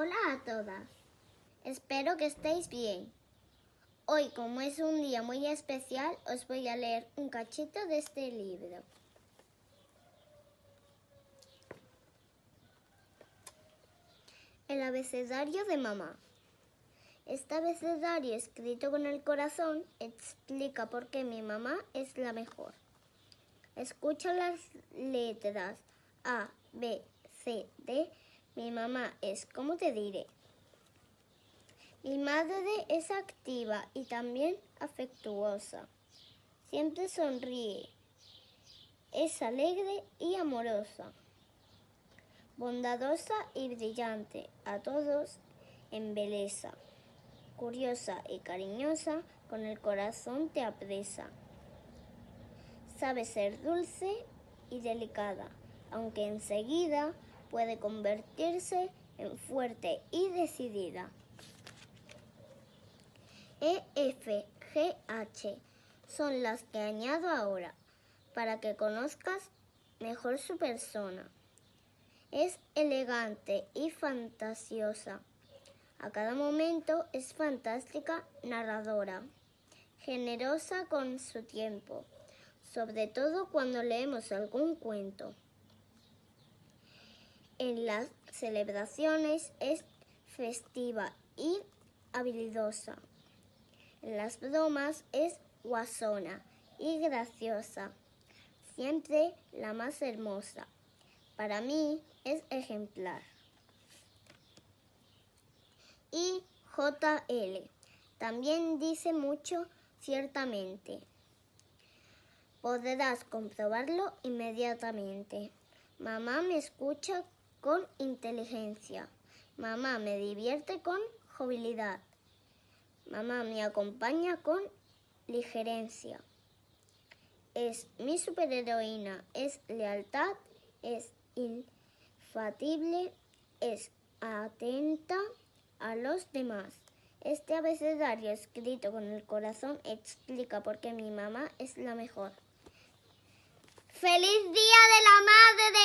Hola a todas. Espero que estéis bien. Hoy, como es un día muy especial, os voy a leer un cachito de este libro. El abecedario de mamá. Este abecedario escrito con el corazón explica por qué mi mamá es la mejor. Escucha las letras A, B, C, D mi mamá es, ¿cómo te diré? Mi madre es activa y también afectuosa. Siempre sonríe. Es alegre y amorosa. Bondadosa y brillante. A todos en belleza. Curiosa y cariñosa, con el corazón te apresa. Sabe ser dulce y delicada, aunque enseguida puede convertirse en fuerte y decidida. E, F, G, H son las que añado ahora para que conozcas mejor su persona. Es elegante y fantasiosa. A cada momento es fantástica narradora, generosa con su tiempo, sobre todo cuando leemos algún cuento en las celebraciones es festiva y habilidosa. En las bromas es guasona y graciosa, siempre la más hermosa. Para mí es ejemplar. Y JL también dice mucho ciertamente. Podrás comprobarlo inmediatamente. Mamá me escucha con inteligencia. Mamá me divierte con jovialidad. Mamá me acompaña con ligerencia. Es mi superheroína, es lealtad, es infatible, es atenta a los demás. Este abecedario escrito con el corazón explica por qué mi mamá es la mejor. ¡Feliz Día de la Madre!